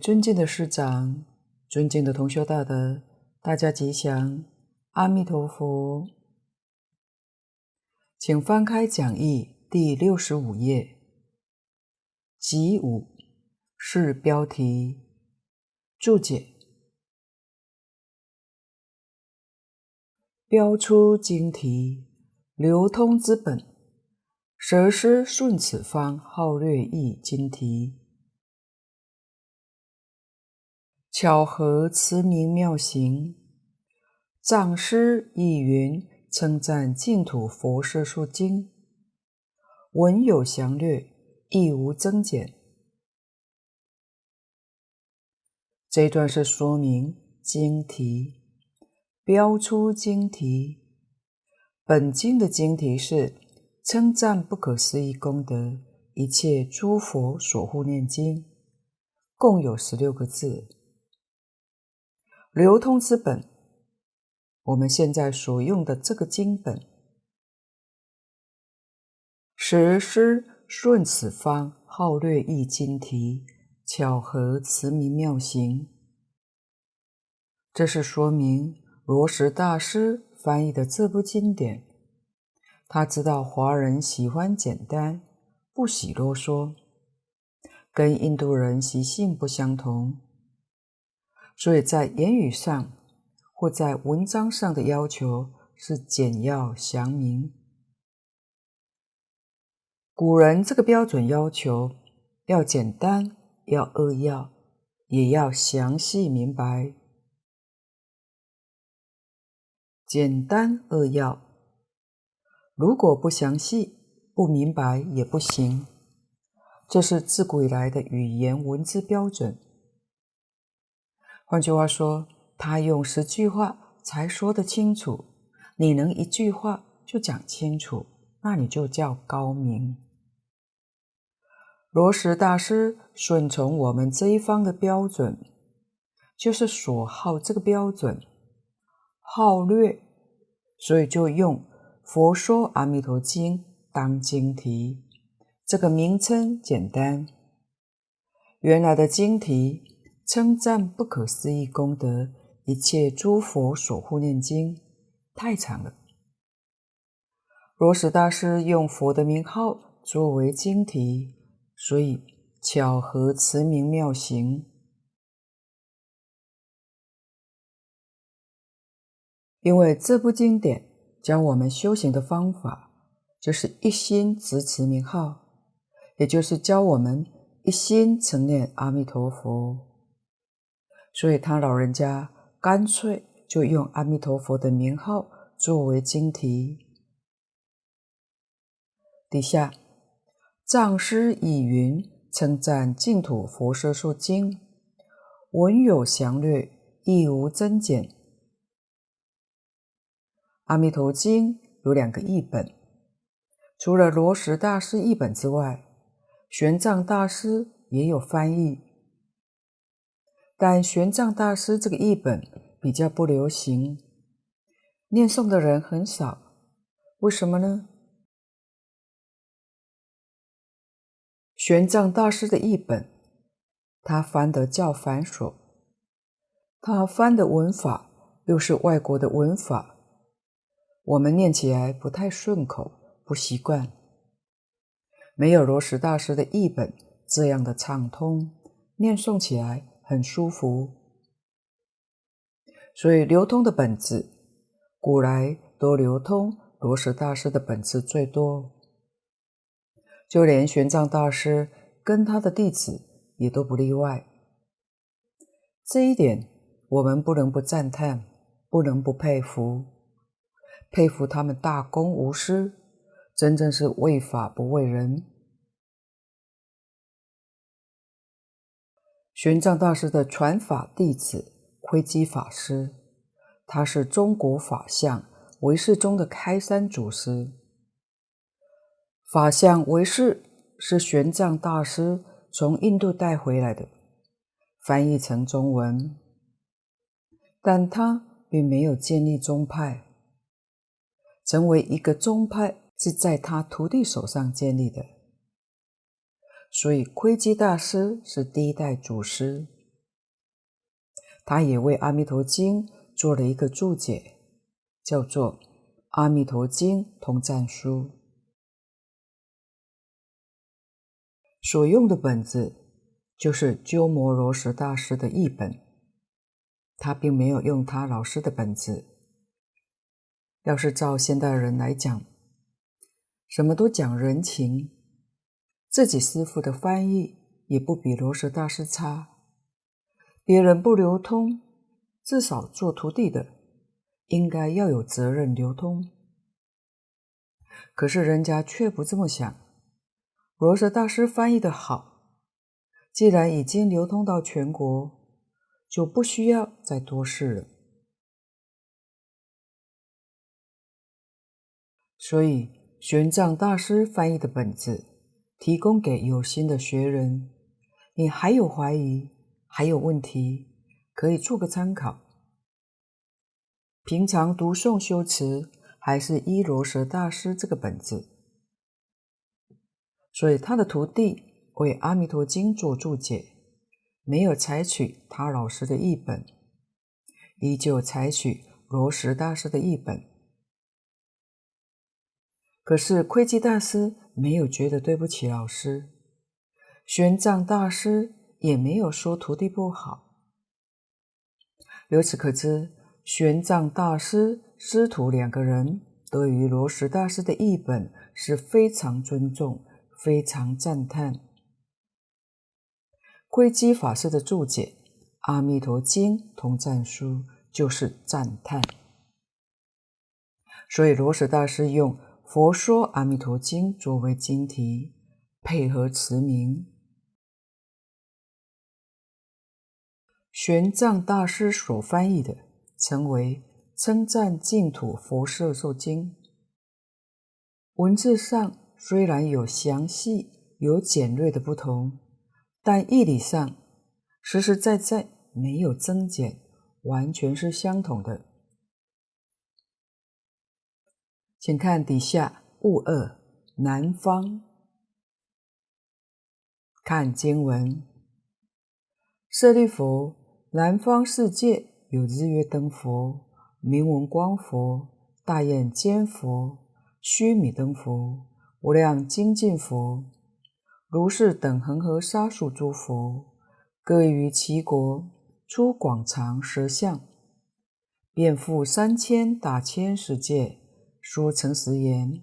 尊敬的师长、尊敬的同修大德，大家吉祥，阿弥陀佛。请翻开讲义第六十五页，集五是标题。注解，标出经题，流通之本，蛇师顺此方，号略译经题。巧合慈名妙行，藏师译云称赞净土佛说经，文有详略，亦无增减。这段是说明经题，标出经题。本经的经题是称赞不可思议功德，一切诸佛所护念经，共有十六个字。流通之本，我们现在所用的这个经本，蛇师顺此方，号略易经题，巧合词名妙行。这是说明罗什大师翻译的这部经典，他知道华人喜欢简单，不喜啰嗦，跟印度人习性不相同。所以在言语上或在文章上的要求是简要详明。古人这个标准要求要简单，要扼要，也要详细明白。简单扼要，如果不详细、不明白也不行。这是自古以来的语言文字标准。换句话说，他用十句话才说得清楚，你能一句话就讲清楚，那你就叫高明。罗什大师顺从我们这一方的标准，就是所好这个标准，好略，所以就用《佛说阿弥陀经》当经题，这个名称简单。原来的经题。称赞不可思议功德，一切诸佛所护念经，太长了。罗什大师用佛的名号作为经题，所以巧合慈名妙行。因为这部经典教我们修行的方法，就是一心执持名号，也就是教我们一心称念阿弥陀佛。所以他老人家干脆就用阿弥陀佛的名号作为经题。底下藏师以云称赞净土佛说经，文有详略，意无增减。阿弥陀经有两个译本，除了罗什大师译本之外，玄奘大师也有翻译。但玄奘大师这个译本比较不流行，念诵的人很少。为什么呢？玄奘大师的译本，他翻得较繁琐，他翻的文法又是外国的文法，我们念起来不太顺口，不习惯。没有罗什大师的译本这样的畅通，念诵起来。很舒服，所以流通的本质，古来都流通罗什大师的本质最多，就连玄奘大师跟他的弟子也都不例外。这一点我们不能不赞叹，不能不佩服，佩服他们大公无私，真正是为法不为人。玄奘大师的传法弟子窥基法师，他是中国法相唯识中的开山祖师。法相唯识是玄奘大师从印度带回来的，翻译成中文，但他并没有建立宗派，成为一个宗派是在他徒弟手上建立的。所以窥基大师是第一代祖师，他也为《阿弥陀经》做了一个注解，叫做《阿弥陀经通赞书》。所用的本子就是鸠摩罗什大师的译本，他并没有用他老师的本子。要是照现代人来讲，什么都讲人情。自己师傅的翻译也不比罗什大师差，别人不流通，至少做徒弟的应该要有责任流通。可是人家却不这么想，罗什大师翻译的好，既然已经流通到全国，就不需要再多事了。所以玄奘大师翻译的本子。提供给有心的学人，你还有怀疑，还有问题，可以做个参考。平常读诵修持，还是依罗什大师这个本子，所以他的徒弟为《阿弥陀经》做注解，没有采取他老师的译本，依旧采取罗什大师的译本。可是窥基大师没有觉得对不起老师，玄奘大师也没有说徒弟不好。由此可知，玄奘大师师徒两个人对于罗什大师的译本是非常尊重、非常赞叹。窥基法师的注解《阿弥陀经通赞书》就是赞叹，所以罗什大师用。佛说《阿弥陀经》作为经题，配合词名。玄奘大师所翻译的，成为《称赞净土佛摄受经》。文字上虽然有详细、有简略的不同，但义理上实实在在没有增减，完全是相同的。请看底下物二南方，看经文。舍利弗，南方世界有日月灯佛、明文光佛、大焰肩佛、须弥灯佛、无量精进佛，如是等恒河沙数诸佛，各于其国出广长舌相，遍覆三千大千世界。说诚实言：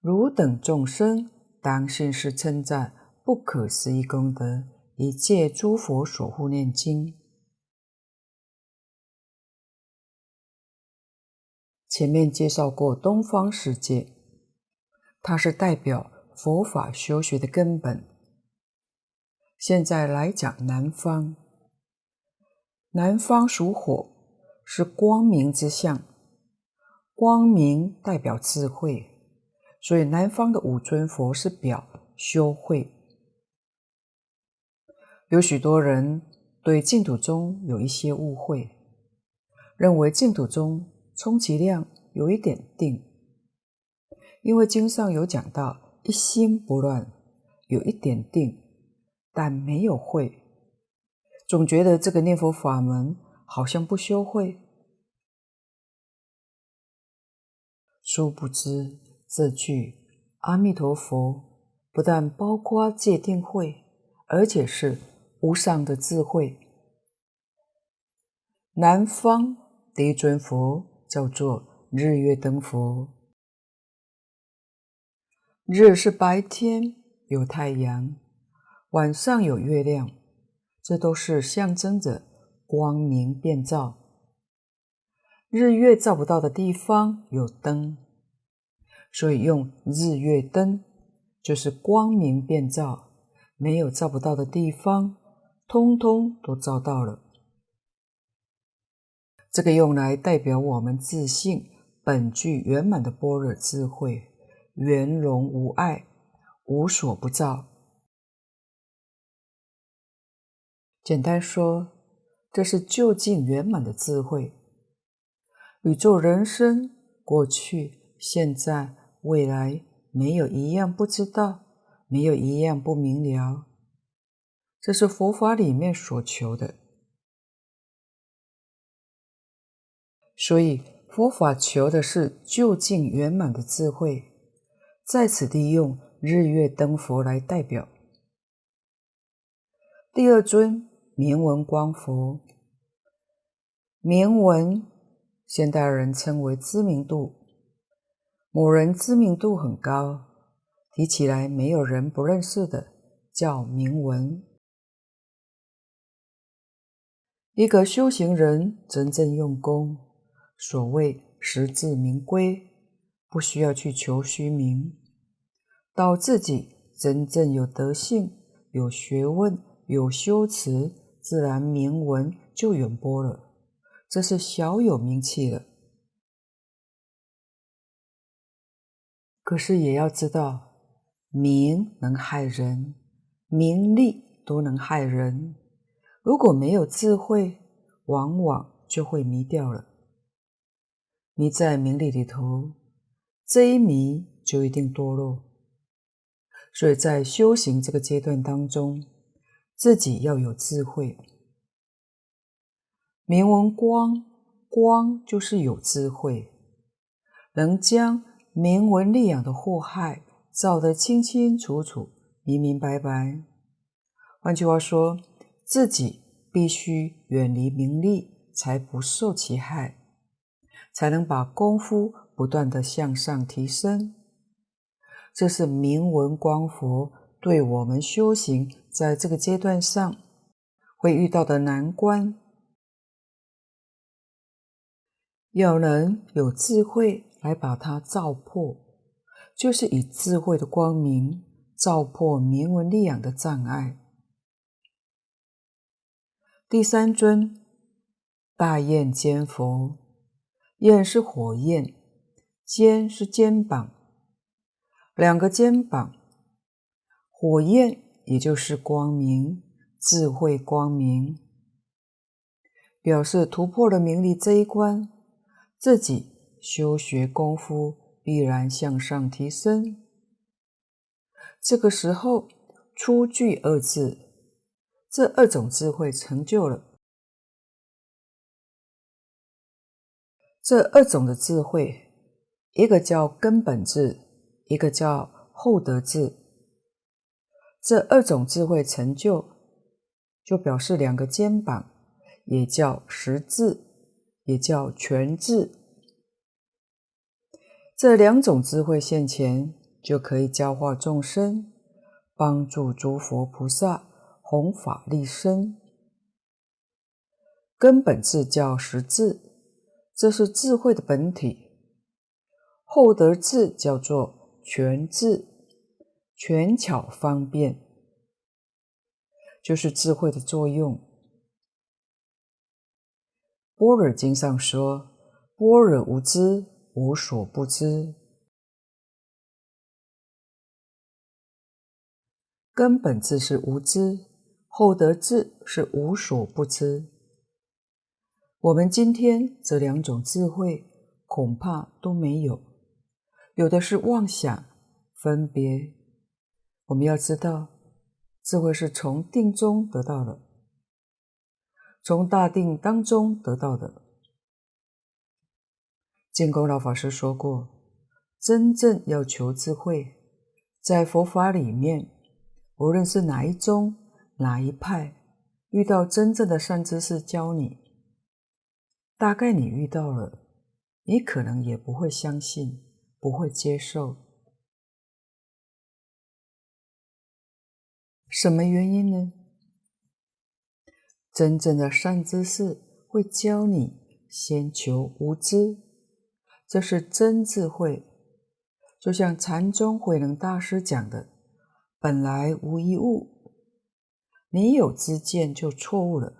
汝等众生当信是称赞不可思议功德，一切诸佛所护念经。前面介绍过东方世界，它是代表佛法修学的根本。现在来讲南方，南方属火，是光明之象。光明代表智慧，所以南方的五尊佛是表修慧。有许多人对净土宗有一些误会，认为净土宗充其量有一点定，因为经上有讲到一心不乱，有一点定，但没有慧，总觉得这个念佛法门好像不修慧。殊不知，这句阿弥陀佛不但包括戒定慧，而且是无上的智慧。南方第一尊佛叫做日月灯佛，日是白天有太阳，晚上有月亮，这都是象征着光明遍照。日月照不到的地方有灯，所以用日月灯，就是光明遍照，没有照不到的地方，通通都照到了。这个用来代表我们自信本具圆满的般若智慧，圆融无碍，无所不照。简单说，这是究竟圆满的智慧。宇宙人生，过去、现在、未来，没有一样不知道，没有一样不明了。这是佛法里面所求的。所以佛法求的是究竟圆满的智慧，在此地用日月灯佛来代表。第二尊明文光佛，明文现代人称为知名度，某人知名度很高，提起来没有人不认识的，叫明文。一个修行人真正用功。所谓实至名归，不需要去求虚名，到自己真正有德性、有学问、有修持，自然名闻就远播了。这是小有名气了。可是也要知道，名能害人，名利都能害人。如果没有智慧，往往就会迷掉了。迷在名利里头，这一迷就一定堕落。所以在修行这个阶段当中，自己要有智慧。明闻光，光就是有智慧，能将名闻利养的祸害照得清清楚楚、明明白白。换句话说，自己必须远离名利，才不受其害。才能把功夫不断地向上提升，这是明文光佛对我们修行在这个阶段上会遇到的难关。要能有智慧来把它照破，就是以智慧的光明照破名闻利养的障碍。第三尊大焰肩佛。焰是火焰，肩是肩膀，两个肩膀，火焰也就是光明，智慧光明，表示突破了名利这一关，自己修学功夫必然向上提升。这个时候，初具二字，这二种智慧成就了。这二种的智慧，一个叫根本智，一个叫后得智。这二种智慧成就，就表示两个肩膀，也叫实智，也叫全智。这两种智慧现前，就可以教化众生，帮助诸佛菩萨弘法利生。根本智叫实智。这是智慧的本体，后得智叫做全智，全巧方便，就是智慧的作用。般若经上说：“般若无知，无所不知。”根本智是无知，后得智是无所不知。我们今天这两种智慧恐怕都没有，有的是妄想分别。我们要知道，智慧是从定中得到的，从大定当中得到的。建功老法师说过，真正要求智慧，在佛法里面，无论是哪一宗、哪一派，遇到真正的善知识教你。大概你遇到了，你可能也不会相信，不会接受。什么原因呢？真正的善知识会教你先求无知，这是真智慧。就像禅宗慧能大师讲的：“本来无一物，你有知见就错误了。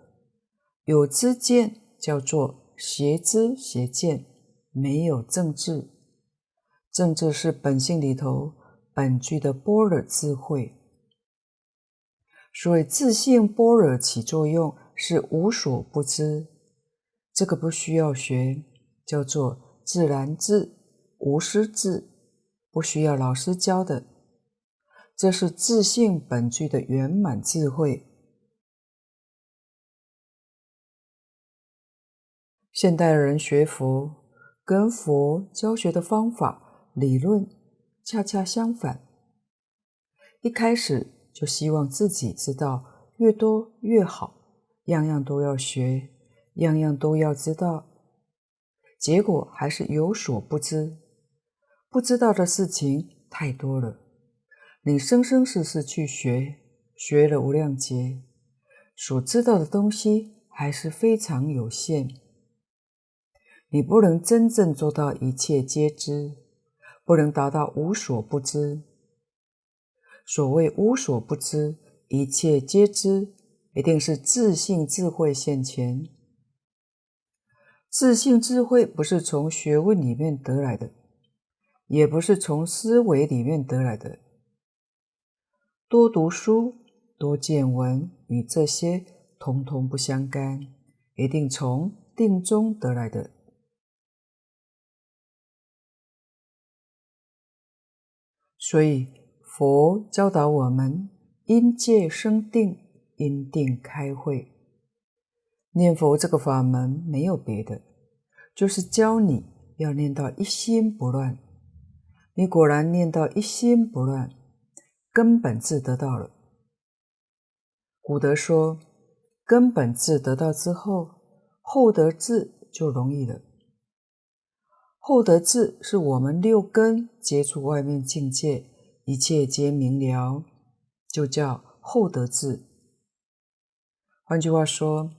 有知见叫做。”邪知邪见，没有正智。正智是本性里头本具的般若智慧。所以自性般若起作用是无所不知，这个不需要学，叫做自然智、无师智，不需要老师教的。这是自性本具的圆满智慧。现代人学佛，跟佛教学的方法、理论恰恰相反。一开始就希望自己知道越多越好，样样都要学，样样都要知道，结果还是有所不知。不知道的事情太多了，你生生世世去学，学了无量劫，所知道的东西还是非常有限。你不能真正做到一切皆知，不能达到无所不知。所谓无所不知，一切皆知，一定是自信智慧现前。自信智慧不是从学问里面得来的。也不是从思维里面得来的，多读书、多见闻，与这些通通不相干，一定从定中得来的。所以佛教导我们：因戒生定，因定开会。念佛这个法门没有别的，就是教你要念到一心不乱。你果然念到一心不乱，根本智得到了。古德说，根本智得到之后，后得智就容易了。后得智是我们六根接触外面境界，一切皆明了，就叫后得智。换句话说，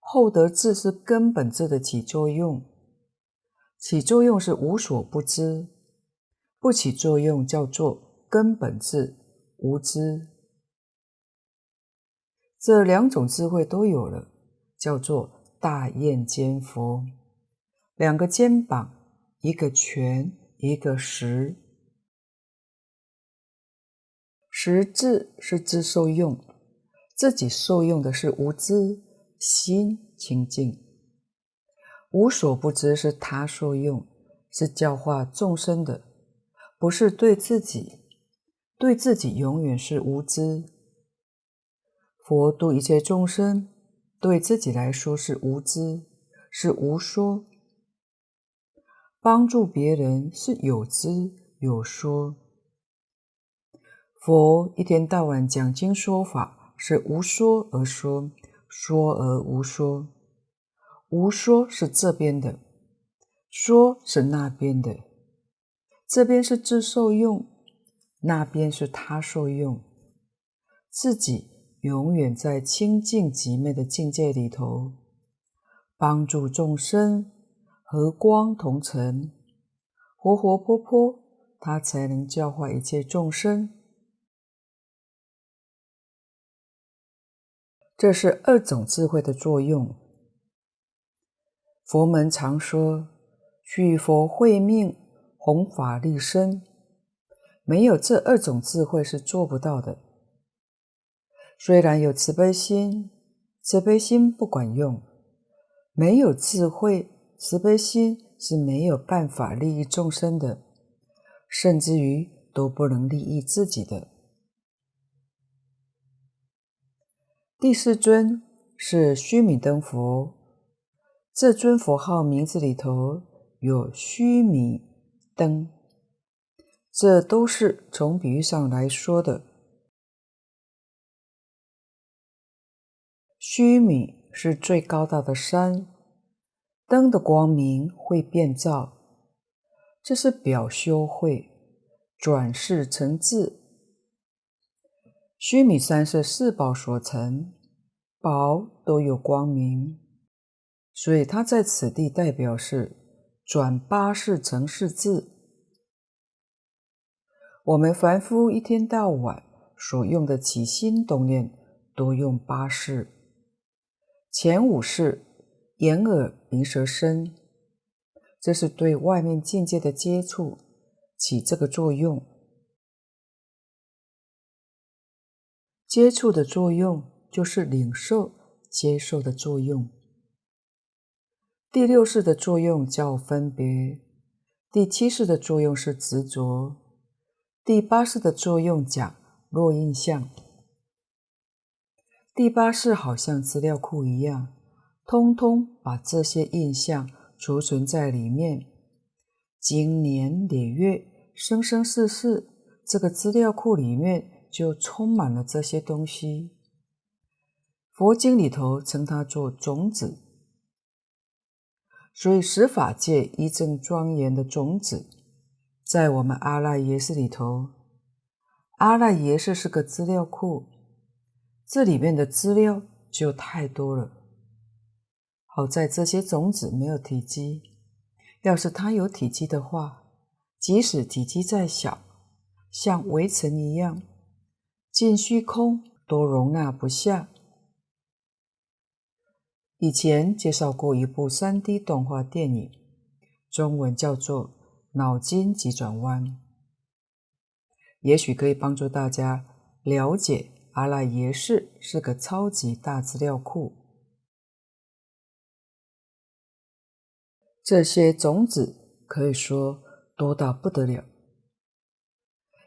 厚德智是根本智的起作用，起作用是无所不知。不起作用叫做根本智无知，这两种智慧都有了，叫做大雁肩佛。两个肩膀，一个拳，一个实。实智是自受用，自己受用的是无知，心清净。无所不知是他受用，是教化众生的。不是对自己，对自己永远是无知。佛度一切众生，对自己来说是无知，是无说；帮助别人是有知有说。佛一天到晚讲经说法，是无说而说，说而无说。无说是这边的，说是那边的。这边是自受用，那边是他受用，自己永远在清净寂灭的境界里头，帮助众生和光同尘，活活泼泼，他才能教化一切众生。这是二种智慧的作用。佛门常说，许佛慧命。弘法利生，没有这二种智慧是做不到的。虽然有慈悲心，慈悲心不管用；没有智慧，慈悲心是没有办法利益众生的，甚至于都不能利益自己的。第四尊是须弥灯佛，这尊佛号名字里头有须弥。灯，这都是从比喻上来说的。须弥是最高大的山，灯的光明会变照，这是表修慧，转世成智。须弥山是四宝所成，宝都有光明，所以它在此地代表是。转八识成四智。我们凡夫一天到晚所用的起心动念，都用八识。前五识眼耳鼻舌身，这是对外面境界的接触起这个作用。接触的作用就是领受、接受的作用。第六式的作用叫分别，第七式的作用是执着，第八式的作用讲若印象。第八式好像资料库一样，通通把这些印象储存在里面，经年累月、生生世世，这个资料库里面就充满了这些东西。佛经里头称它做种子，所以十法界一正庄严的种子，在我们阿赖耶识里头，阿赖耶识是个资料库，这里面的资料就太多了。好在这些种子没有体积，要是它有体积的话，即使体积再小，像微尘一样，进虚空都容纳不下。以前介绍过一部 3D 动画电影，中文叫做《脑筋急转弯》，也许可以帮助大家了解阿赖耶识是个超级大资料库。这些种子可以说多到不得了，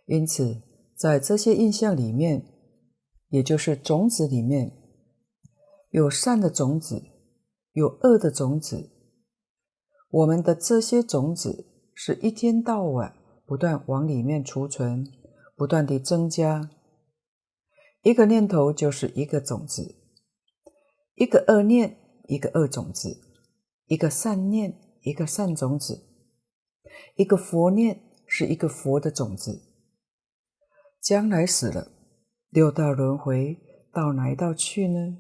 因此在这些印象里面，也就是种子里面。有善的种子，有恶的种子。我们的这些种子是一天到晚不断往里面储存，不断地增加。一个念头就是一个种子，一个恶念，一个恶种子，一个善念，一个善种子，一个佛念是一个佛的种子。将来死了，六道轮回到哪一道去呢？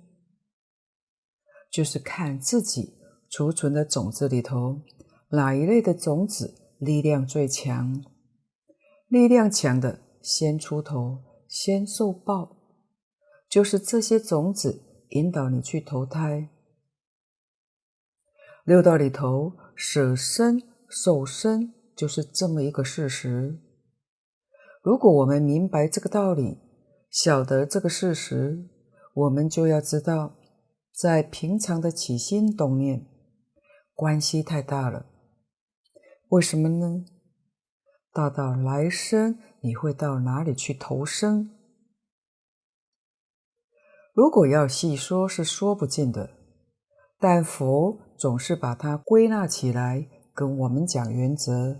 就是看自己储存的种子里头，哪一类的种子力量最强，力量强的先出头，先受报，就是这些种子引导你去投胎。六道里头舍身受身，就是这么一个事实。如果我们明白这个道理，晓得这个事实，我们就要知道。在平常的起心动念，关系太大了。为什么呢？大到来生你会到哪里去投生？如果要细说，是说不尽的。但佛总是把它归纳起来，跟我们讲原则。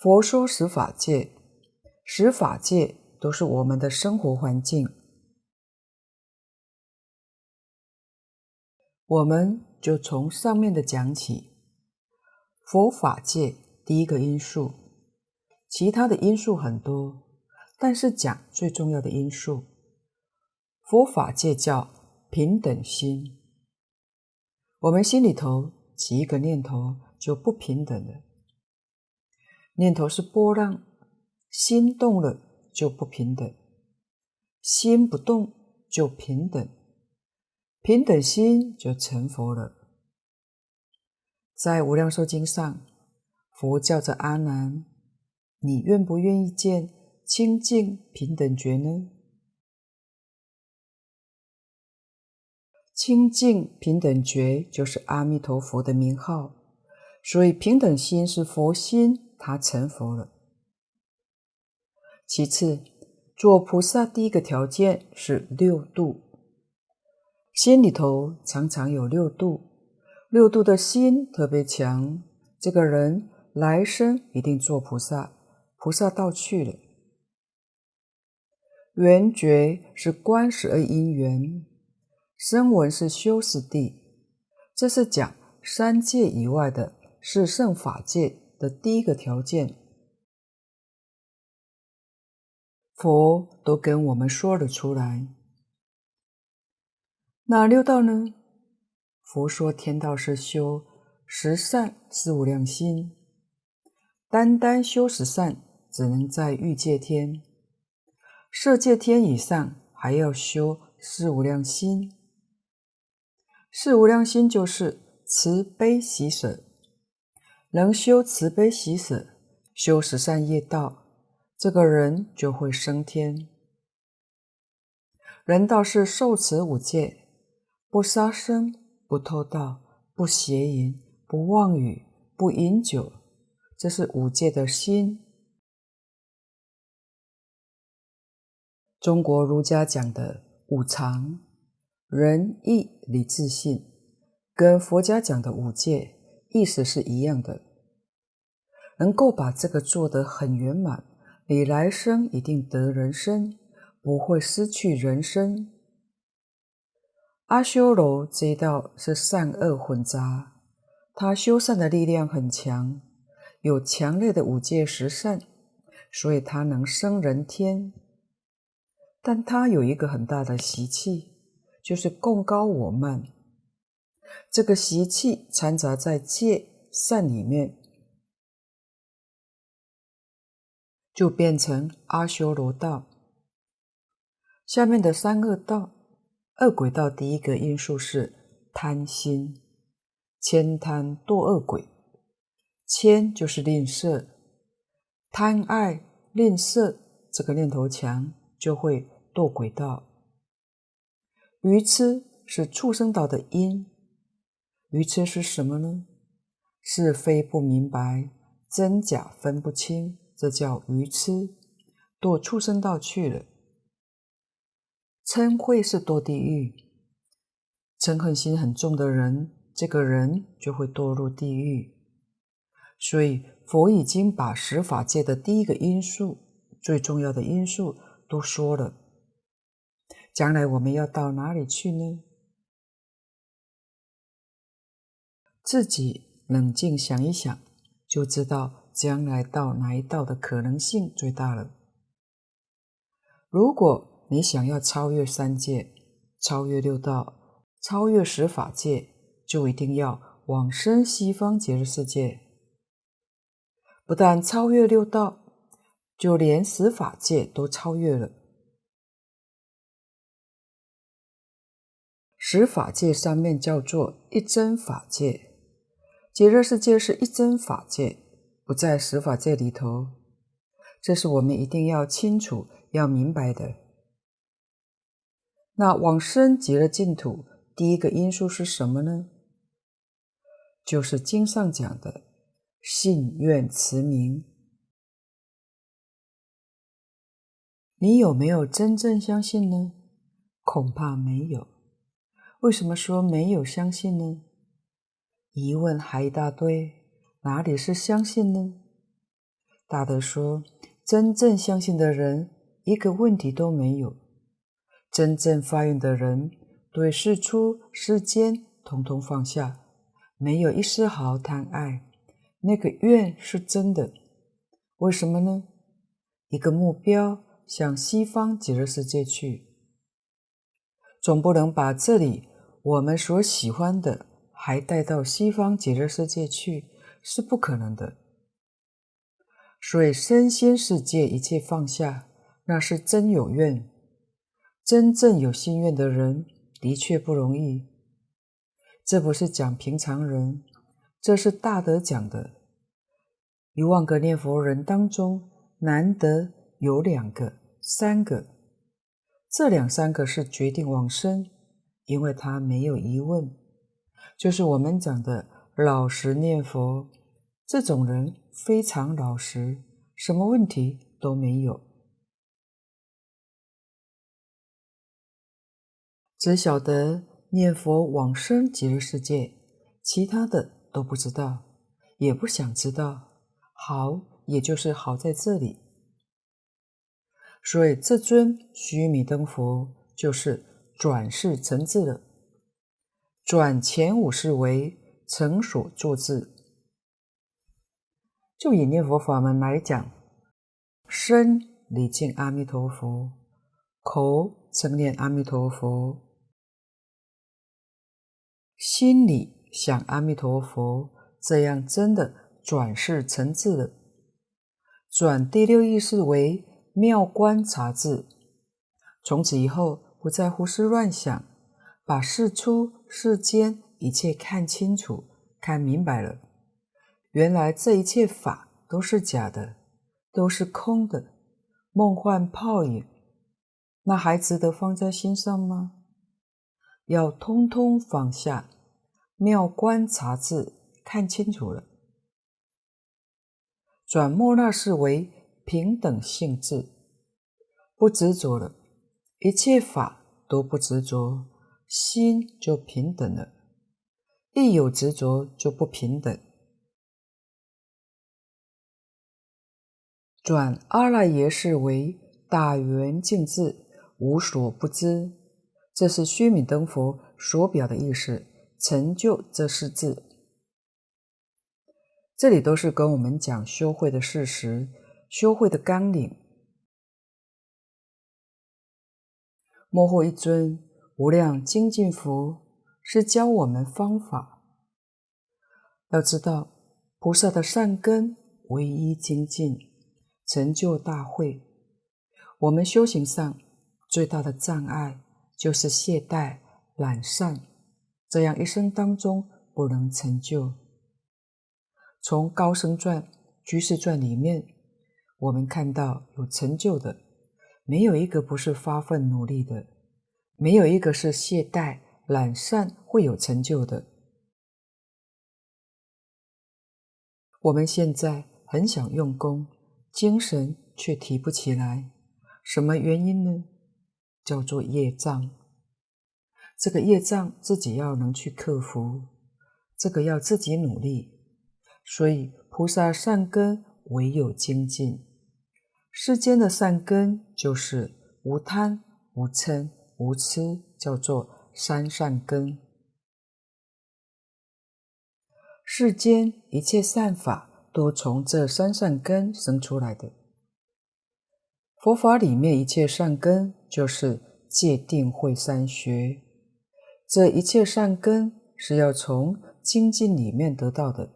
佛说十法界，十法界都是我们的生活环境。我们就从上面的讲起，佛法界第一个因素，其他的因素很多，但是讲最重要的因素，佛法界叫平等心。我们心里头起一个念头就不平等了，念头是波浪，心动了就不平等，心不动就平等。平等心就成佛了。在《无量寿经》上，佛叫着阿难：“你愿不愿意见清净平等觉呢？”清净平等觉就是阿弥陀佛的名号，所以平等心是佛心，他成佛了。其次，做菩萨第一个条件是六度。心里头常常有六度，六度的心特别强，这个人来生一定做菩萨，菩萨道去了。缘觉是观十二因缘，声闻是修十地，这是讲三界以外的是圣法界的第一个条件。佛都跟我们说了出来。哪六道呢？佛说天道是修十善四无量心，单单修十善，只能在欲界天；色界天以上，还要修四无量心。四无量心就是慈悲喜舍，能修慈悲喜舍，修十善业道，这个人就会升天。人道是受持五戒。不杀生，不偷盗，不邪淫，不妄语，不饮酒，这是五戒的心。中国儒家讲的五常，仁义礼智信，跟佛家讲的五戒意思是一样的。能够把这个做得很圆满，你来生一定得人身，不会失去人身。阿修罗这一道是善恶混杂，他修善的力量很强，有强烈的五戒十善，所以他能生人天。但他有一个很大的习气，就是贡高我慢。这个习气掺杂在戒善里面。就变成阿修罗道。下面的三恶道，恶鬼道第一个因素是贪心，千贪堕恶鬼。千就是吝啬，贪爱吝啬这个念头强，就会堕鬼道。愚痴是畜生道的因。愚痴是什么呢？是非不明白，真假分不清。这叫愚痴，堕畜生道去了。嗔恚是堕地狱，嗔恨心很重的人，这个人就会堕入地狱。所以佛已经把十法界的第一个因素，最重要的因素都说了。将来我们要到哪里去呢？自己冷静想一想，就知道。将来到哪一道的可能性最大了？如果你想要超越三界、超越六道、超越十法界，就一定要往生西方极乐世界。不但超越六道，就连十法界都超越了。十法界上面叫做一真法界，极乐世界是一真法界。不在十法界里头，这是我们一定要清楚、要明白的。那往生极乐净土，第一个因素是什么呢？就是经上讲的信愿持名。你有没有真正相信呢？恐怕没有。为什么说没有相信呢？疑问还一大堆。哪里是相信呢？大德说，真正相信的人一个问题都没有；真正发愿的人，对世出世间统统放下，没有一丝毫贪爱，那个愿是真的。为什么呢？一个目标向西方极乐世界去，总不能把这里我们所喜欢的还带到西方极乐世界去。是不可能的，所以身心世界一切放下，那是真有愿。真正有心愿的人，的确不容易。这不是讲平常人，这是大德讲的。一万个念佛人当中，难得有两个、三个，这两三个是决定往生，因为他没有疑问，就是我们讲的。老实念佛，这种人非常老实，什么问题都没有，只晓得念佛往生极乐世界，其他的都不知道，也不想知道。好，也就是好在这里。所以这尊须弥灯佛就是转世成智了，转前五世为。成所作智，就以念佛法门来讲，身礼敬阿弥陀佛，口称念阿弥陀佛，心里想阿弥陀佛，这样真的转世成智了。转第六意识为妙观察智，从此以后不再胡思乱想，把世出世间。一切看清楚，看明白了，原来这一切法都是假的，都是空的，梦幻泡影，那还值得放在心上吗？要通通放下，妙观察智，看清楚了，转末那是为平等性质，不执着了，一切法都不执着，心就平等了。一有执着就不平等。转阿赖耶识为大圆净智，无所不知，这是须弥灯佛所表的意思。成就这四字，这里都是跟我们讲修慧的事实，修慧的纲领。末后一尊无量精进佛是教我们方法。要知道，菩萨的善根唯一精进，成就大会。我们修行上最大的障碍就是懈怠、懒散。这样一生当中不能成就。从高僧传、居士传里面，我们看到有成就的，没有一个不是发奋努力的，没有一个是懈怠懒散会有成就的。我们现在很想用功，精神却提不起来，什么原因呢？叫做业障。这个业障自己要能去克服，这个要自己努力。所以菩萨善根唯有精进。世间的善根就是无贪、无嗔、无痴，叫做三善根。世间一切善法都从这三善根生出来的。佛法里面一切善根就是戒定慧三学。这一切善根是要从精进里面得到的。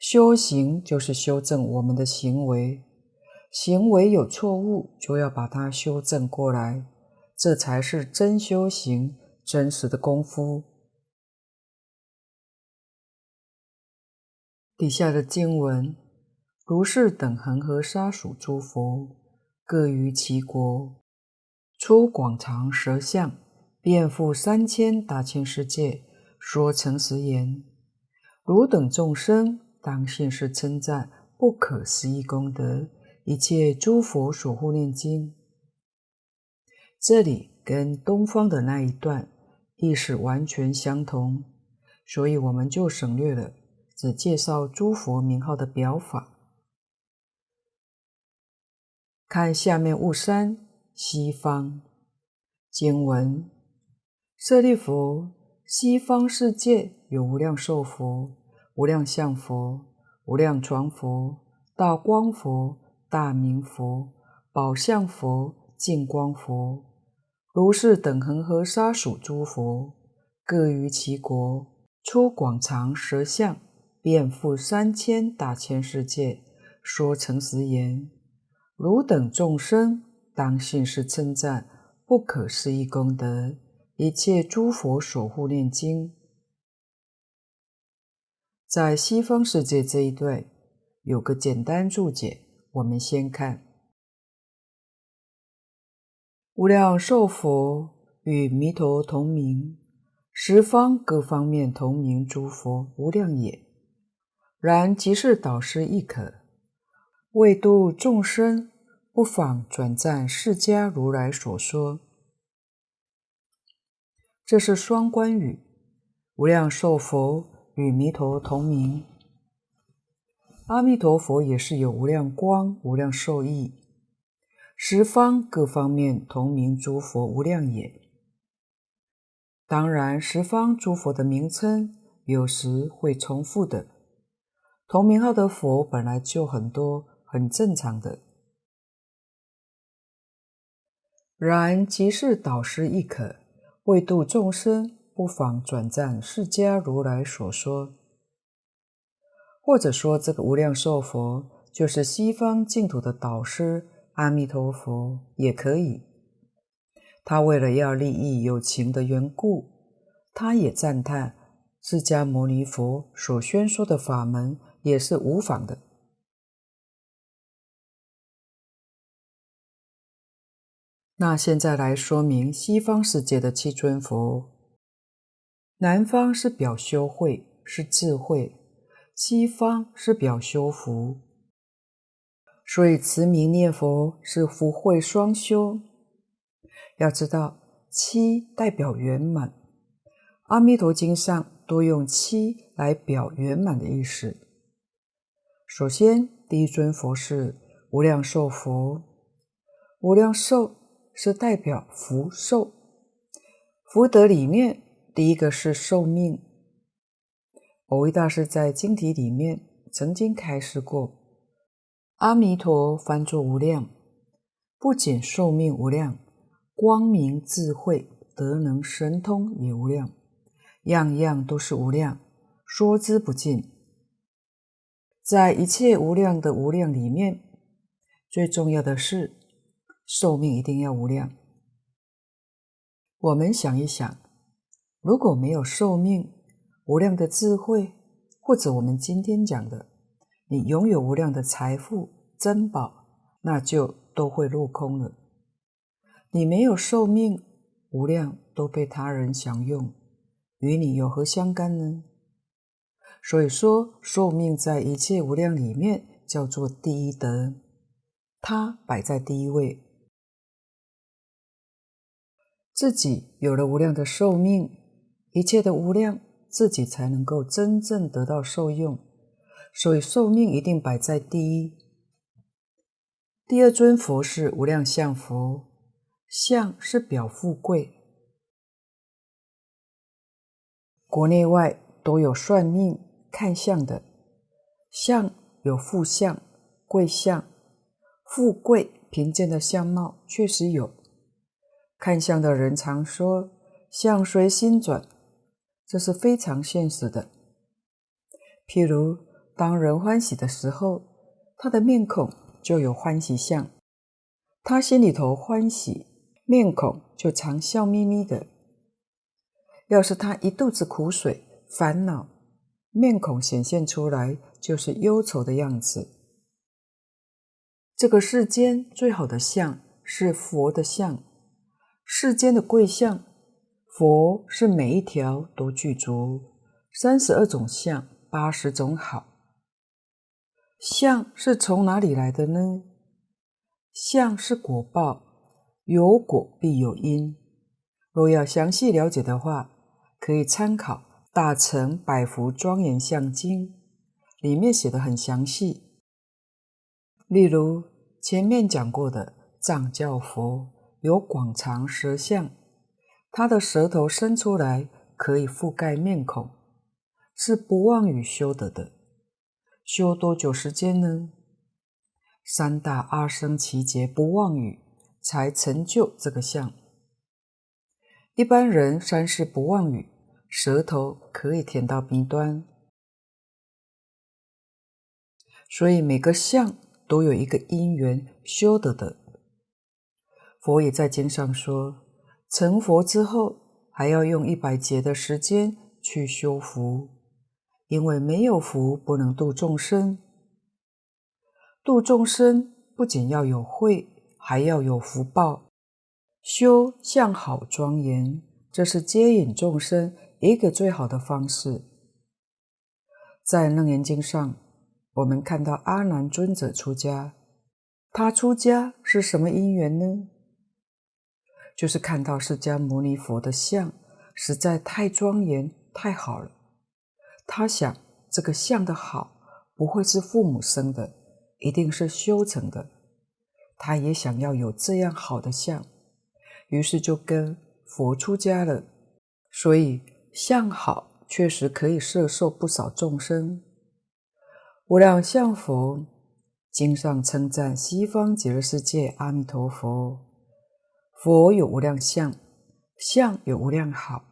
修行就是修正我们的行为，行为有错误，就要把它修正过来，这才是真修行，真实的功夫。底下的经文：如是等恒河沙数诸佛，各于其国，出广长舌相。遍覆三千大千世界，说诚实言：汝等众生当信是称赞不可思议功德，一切诸佛所护念经。这里跟东方的那一段意思完全相同，所以我们就省略了，只介绍诸佛名号的表法。看下面雾山西方经文。舍利弗，西方世界有无量寿佛、无量相佛、无量传佛、大光佛、大明佛、宝相佛、净光佛，如是等恒河沙数诸佛，各于其国，出广长舌相，遍覆三千大千世界，说诚实言：汝等众生当信是称赞不可思议功德。一切诸佛所护念经，在西方世界这一段有个简单注解，我们先看：无量寿佛与弥陀同名，十方各方面同名诸佛无量也。然即是导师亦可，为度众生，不妨转赞释迦如来所说。这是双关语，无量寿佛与弥陀同名，阿弥陀佛也是有无量光、无量寿意，十方各方面同名诸佛无量也。当然，十方诸佛的名称有时会重复的，同名号的佛本来就很多，很正常的。然即是导师亦可。为度众生，不妨转赞释迦如来所说，或者说这个无量寿佛就是西方净土的导师阿弥陀佛也可以。他为了要利益有情的缘故，他也赞叹释迦牟尼佛所宣说的法门也是无妨的。那现在来说明西方世界的七尊佛。南方是表修慧，是智慧；西方是表修福。所以持名念佛是福慧双修，要知道，七代表圆满，《阿弥陀经》上多用七来表圆满的意思。首先，第一尊佛是无量寿佛，无量寿是代表福寿，福德里面第一个是寿命。蕅益大师在经题里面曾经开示过，阿弥陀翻作无量，不仅寿命无量。光明智慧德能神通也无量，样样都是无量，说之不尽。在一切无量的无量里面，最重要的是寿命一定要无量。我们想一想，如果没有寿命、无量的智慧，或者我们今天讲的，你拥有无量的财富、珍宝，那就都会落空了。你没有寿命，无量都被他人享用，与你有何相干呢？所以说，寿命在一切无量里面叫做第一德，它摆在第一位。自己有了无量的寿命，一切的无量，自己才能够真正得到受用。所以，寿命一定摆在第一。第二尊佛是无量相佛。相是表富贵，国内外都有算命看相的，相有富相、贵相、富贵贫贱的相貌，确实有。看相的人常说“相随心转”，这是非常现实的。譬如，当人欢喜的时候，他的面孔就有欢喜相，他心里头欢喜。面孔就常笑眯眯的。要是他一肚子苦水、烦恼，面孔显现出来就是忧愁的样子。这个世间最好的相是佛的相，世间的贵相，佛是每一条都具足，三十二种相，八十种好。相是从哪里来的呢？相是果报。有果必有因，若要详细了解的话，可以参考《大乘百福庄严相经》，里面写的很详细。例如前面讲过的藏教佛有广长舌相，他的舌头伸出来可以覆盖面孔，是不妄语修得的。修多久时间呢？三大阿僧只劫不妄语。才成就这个相。一般人三世不妄语，舌头可以舔到鼻端。所以每个相都有一个因缘修得的。佛也在经上说，成佛之后还要用一百劫的时间去修福，因为没有福不能度众生。度众生不仅要有慧。还要有福报，修相好庄严，这是接引众生一个最好的方式。在《楞严经》上，我们看到阿难尊者出家，他出家是什么因缘呢？就是看到释迦牟尼佛的相实在太庄严、太好了，他想这个相的好不会是父母生的，一定是修成的。他也想要有这样好的相，于是就跟佛出家了。所以相好确实可以摄受不少众生。无量相佛经上称赞西方极乐世界阿弥陀佛，佛有无量相，相有无量好，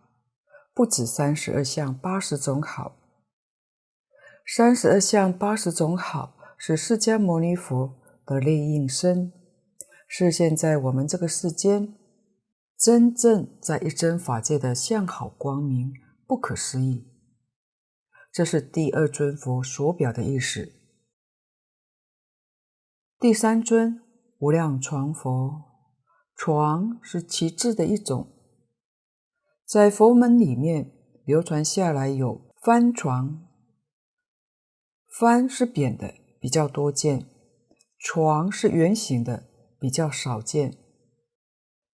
不止三十二相八十种好。三十二相八十种好是释迦牟尼佛。的内应身，是现在我们这个世间真正在一真法界的相好光明，不可思议。这是第二尊佛所表的意思。第三尊无量幢佛，床是旗帜的一种，在佛门里面流传下来有翻床，翻是扁的，比较多见。床是圆形的，比较少见。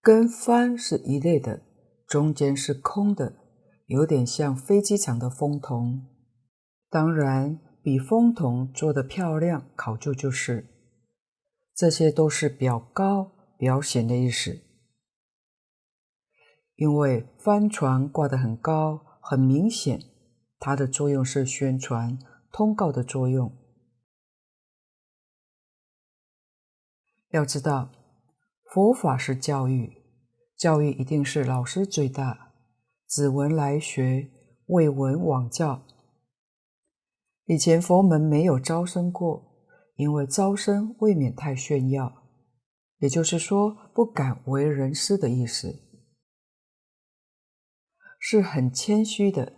跟帆是一类的，中间是空的，有点像飞机场的风筒。当然，比风筒做得漂亮，考究就是。这些都是表高、表显的意思。因为帆船挂得很高，很明显，它的作用是宣传、通告的作用。要知道，佛法是教育，教育一定是老师最大，子闻来学，未闻往教。以前佛门没有招生过，因为招生未免太炫耀，也就是说不敢为人师的意思，是很谦虚的。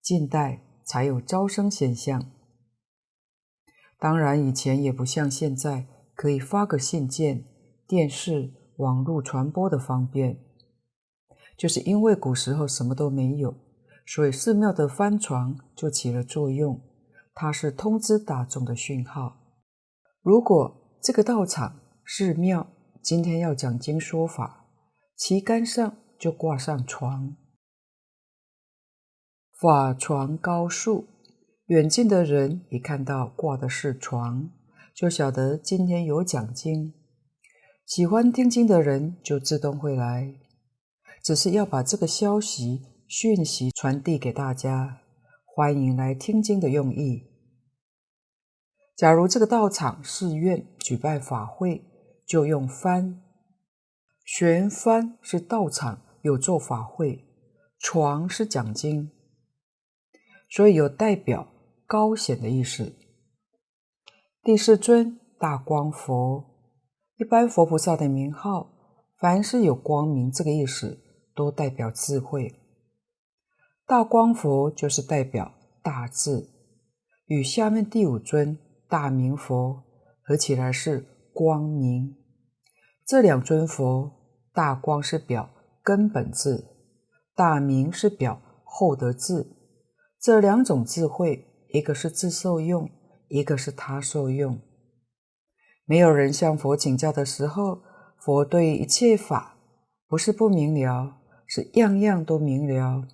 近代才有招生现象，当然以前也不像现在。可以发个信件、电视、网络传播的方便，就是因为古时候什么都没有，所以寺庙的帆船就起了作用。它是通知大众的讯号。如果这个道场、寺庙今天要讲经说法，旗杆上就挂上船，法船高竖，远近的人一看到挂的是床。就晓得今天有讲经，喜欢听经的人就自动会来，只是要把这个消息、讯息传递给大家，欢迎来听经的用意。假如这个道场、寺院举办法会，就用帆，悬帆是道场有做法会，床是讲经，所以有代表高显的意思。第四尊大光佛，一般佛菩萨的名号，凡是有光明这个意思，都代表智慧。大光佛就是代表大智，与下面第五尊大明佛合起来是光明。这两尊佛，大光是表根本智，大明是表后得智。这两种智慧，一个是自受用。一个是他受用，没有人向佛请教的时候，佛对一切法不是不明了，是样样都明了。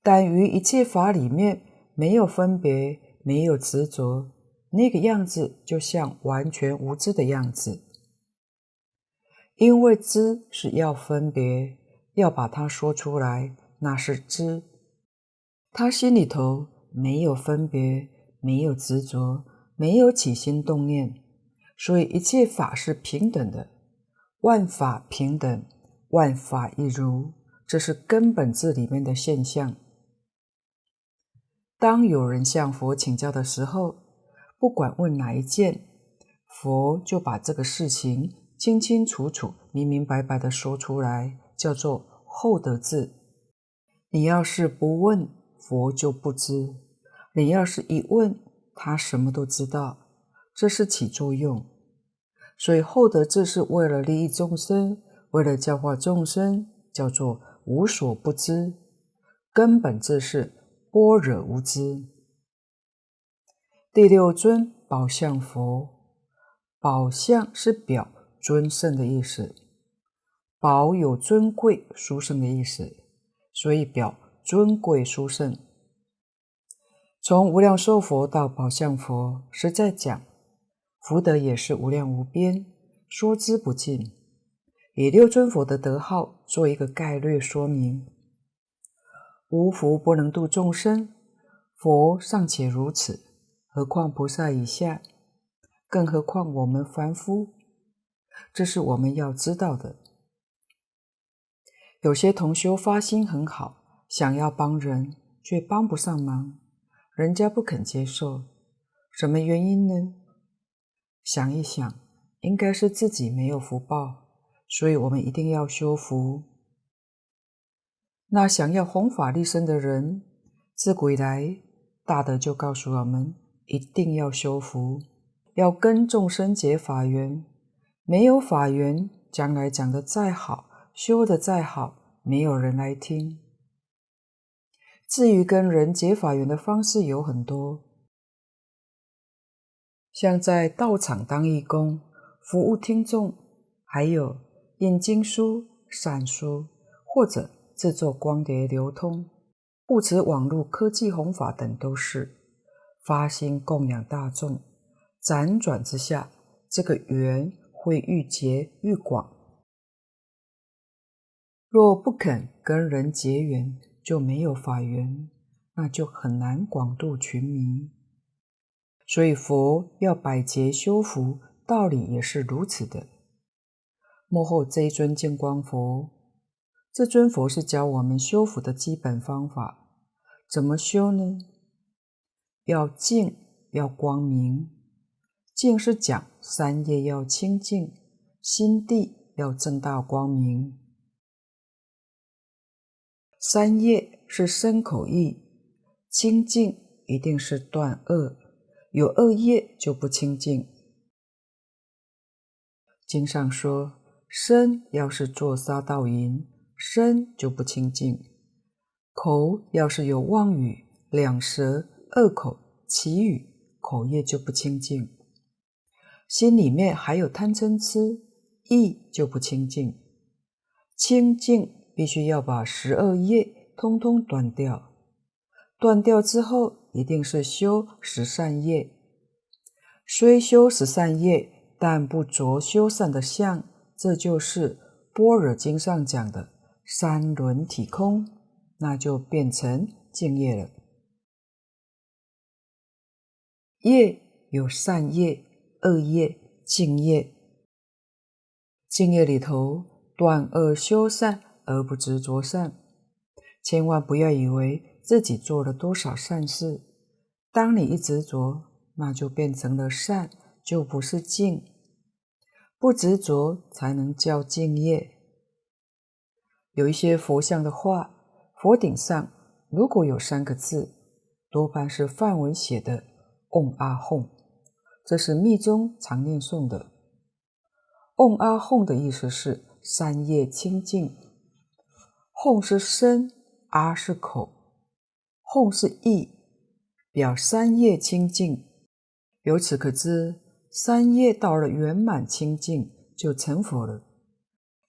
但于一切法里面没有分别，没有执着，那个样子就像完全无知的样子。因为知是要分别，要把它说出来，那是知。他心里头没有分别。没有执着，没有起心动念，所以一切法是平等的，万法平等，万法一如，这是根本智里面的现象。当有人向佛请教的时候，不管问哪一件，佛就把这个事情清清楚楚、明明白白的说出来，叫做后得智。你要是不问，佛就不知。你要是一问，他什么都知道，这是起作用。所以厚德智是为了利益众生，为了教化众生，叫做无所不知。根本智是般若无知。第六尊宝相佛，宝相是表尊胜的意思，宝有尊贵、殊胜的意思，所以表尊贵殊胜。从无量寿佛到宝相佛，实在讲，福德也是无量无边，说之不尽。以六尊佛的德号做一个概略说明。无福不能度众生，佛尚且如此，何况菩萨以下？更何况我们凡夫？这是我们要知道的。有些同修发心很好，想要帮人，却帮不上忙。人家不肯接受，什么原因呢？想一想，应该是自己没有福报，所以我们一定要修福。那想要弘法利生的人，自古以来大德就告诉我们，一定要修福，要跟众生结法缘。没有法缘，将来讲的再好，修的再好，没有人来听。至于跟人结法缘的方式有很多，像在道场当义工、服务听众，还有印经书、散书，或者制作光碟流通，护持网络科技弘法等，都是发心供养大众。辗转之下，这个缘会愈结愈广。若不肯跟人结缘，就没有法缘，那就很难广度群迷。所以佛要百劫修福，道理也是如此的。幕后这一尊净光佛，这尊佛是教我们修福的基本方法。怎么修呢？要净，要光明。净是讲三业要清净，心地要正大光明。三业是身口意，清净一定是断恶。有恶业就不清净。经上说，身要是作杀盗淫，身就不清净；口要是有妄语、两舌、恶口、綺语，口业就不清净；心里面还有贪嗔痴，意就不清净。清净必须要把十二业通通断掉，断掉之后。一定是修十善业，虽修十善业，但不着修善的相，这就是《般若经》上讲的三轮体空，那就变成净业了。业有善业、恶业、净业。净业里头断恶修善而不执着善，千万不要以为。自己做了多少善事，当你一执着，那就变成了善，就不是净。不执着才能叫净业。有一些佛像的画，佛顶上如果有三个字，多半是梵文写的“嗡阿吽”，这是密宗常念诵的。“嗡阿吽”的意思是三业清净，“吽”是身，“阿”是口。后是意，表三业清净。由此可知，三业到了圆满清净，就成佛了。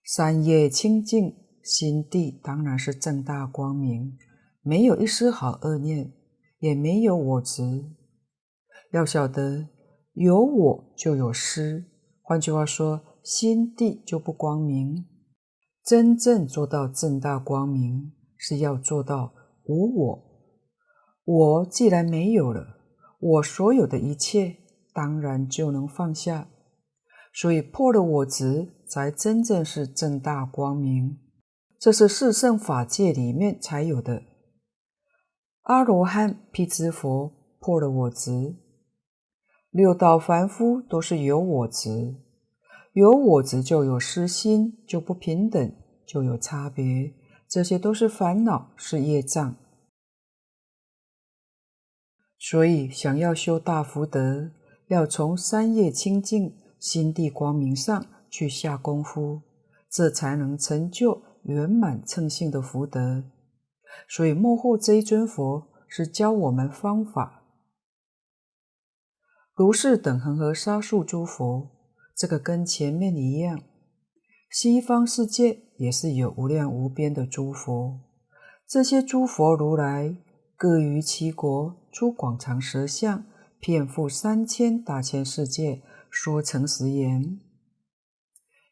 三业清净，心地当然是正大光明，没有一丝好恶念，也没有我执。要晓得，有我就有失。换句话说，心地就不光明。真正做到正大光明，是要做到无我。我既然没有了，我所有的一切当然就能放下，所以破了我执，才真正是正大光明。这是四圣法界里面才有的。阿罗汉、辟支佛破了我执，六道凡夫都是有我执，有我执就有私心，就不平等，就有差别，这些都是烦恼，是业障。所以，想要修大福德，要从三业清净、心地光明上去下功夫，这才能成就圆满称性的福德。所以，末后这一尊佛是教我们方法。如是等恒河沙数诸佛，这个跟前面一样。西方世界也是有无量无边的诸佛，这些诸佛如来。各于其国出广长舌相，遍覆三千大千世界，说诚实言。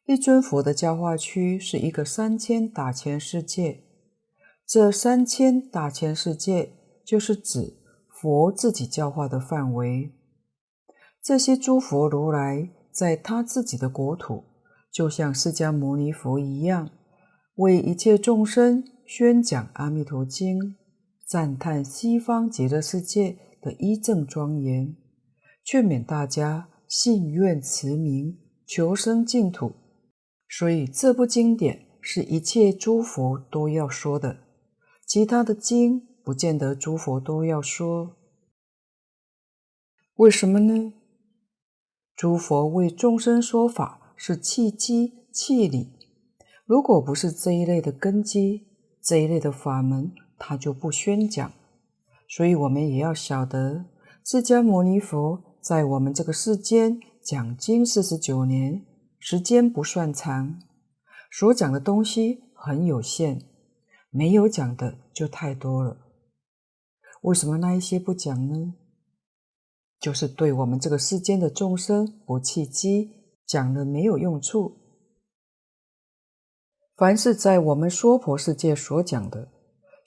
一尊佛的教化区是一个三千大千世界，这三千大千世界就是指佛自己教化的范围。这些诸佛如来在他自己的国土，就像释迦牟尼佛一样，为一切众生宣讲《阿弥陀经》。赞叹西方极乐世界的一正庄严，劝勉大家信愿持名，求生净土。所以这部经典是一切诸佛都要说的，其他的经不见得诸佛都要说。为什么呢？诸佛为众生说法是契机契理，如果不是这一类的根基，这一类的法门。他就不宣讲，所以我们也要晓得，释迦牟尼佛在我们这个世间讲经四十九年，时间不算长，所讲的东西很有限，没有讲的就太多了。为什么那一些不讲呢？就是对我们这个世间的众生不契机，讲了没有用处。凡是在我们娑婆世界所讲的，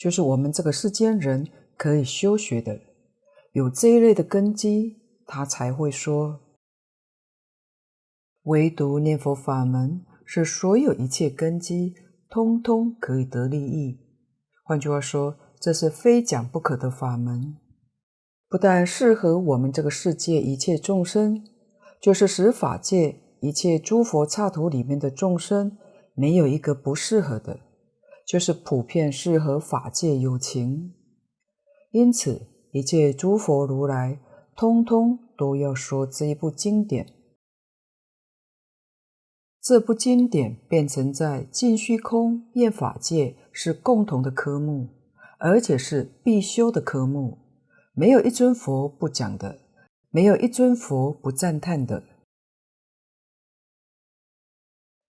就是我们这个世间人可以修学的，有这一类的根基，他才会说。唯独念佛法门是所有一切根基，通通可以得利益。换句话说，这是非讲不可的法门。不但适合我们这个世界一切众生，就是十法界一切诸佛刹土里面的众生，没有一个不适合的，就是普遍适合法界有情。因此，一切诸佛如来，通通都要说这一部经典。这部经典变成在尽虚空厌法界是共同的科目，而且是必修的科目。没有一尊佛不讲的，没有一尊佛不赞叹的。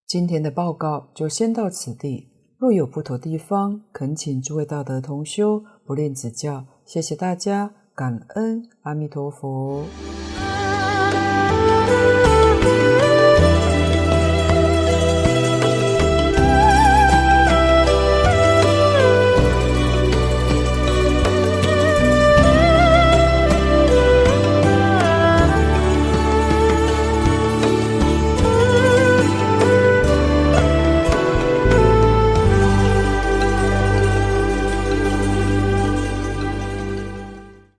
今天的报告就先到此地，若有不妥地方，恳请诸位道德同修不吝指教。谢谢大家，感恩阿弥陀佛。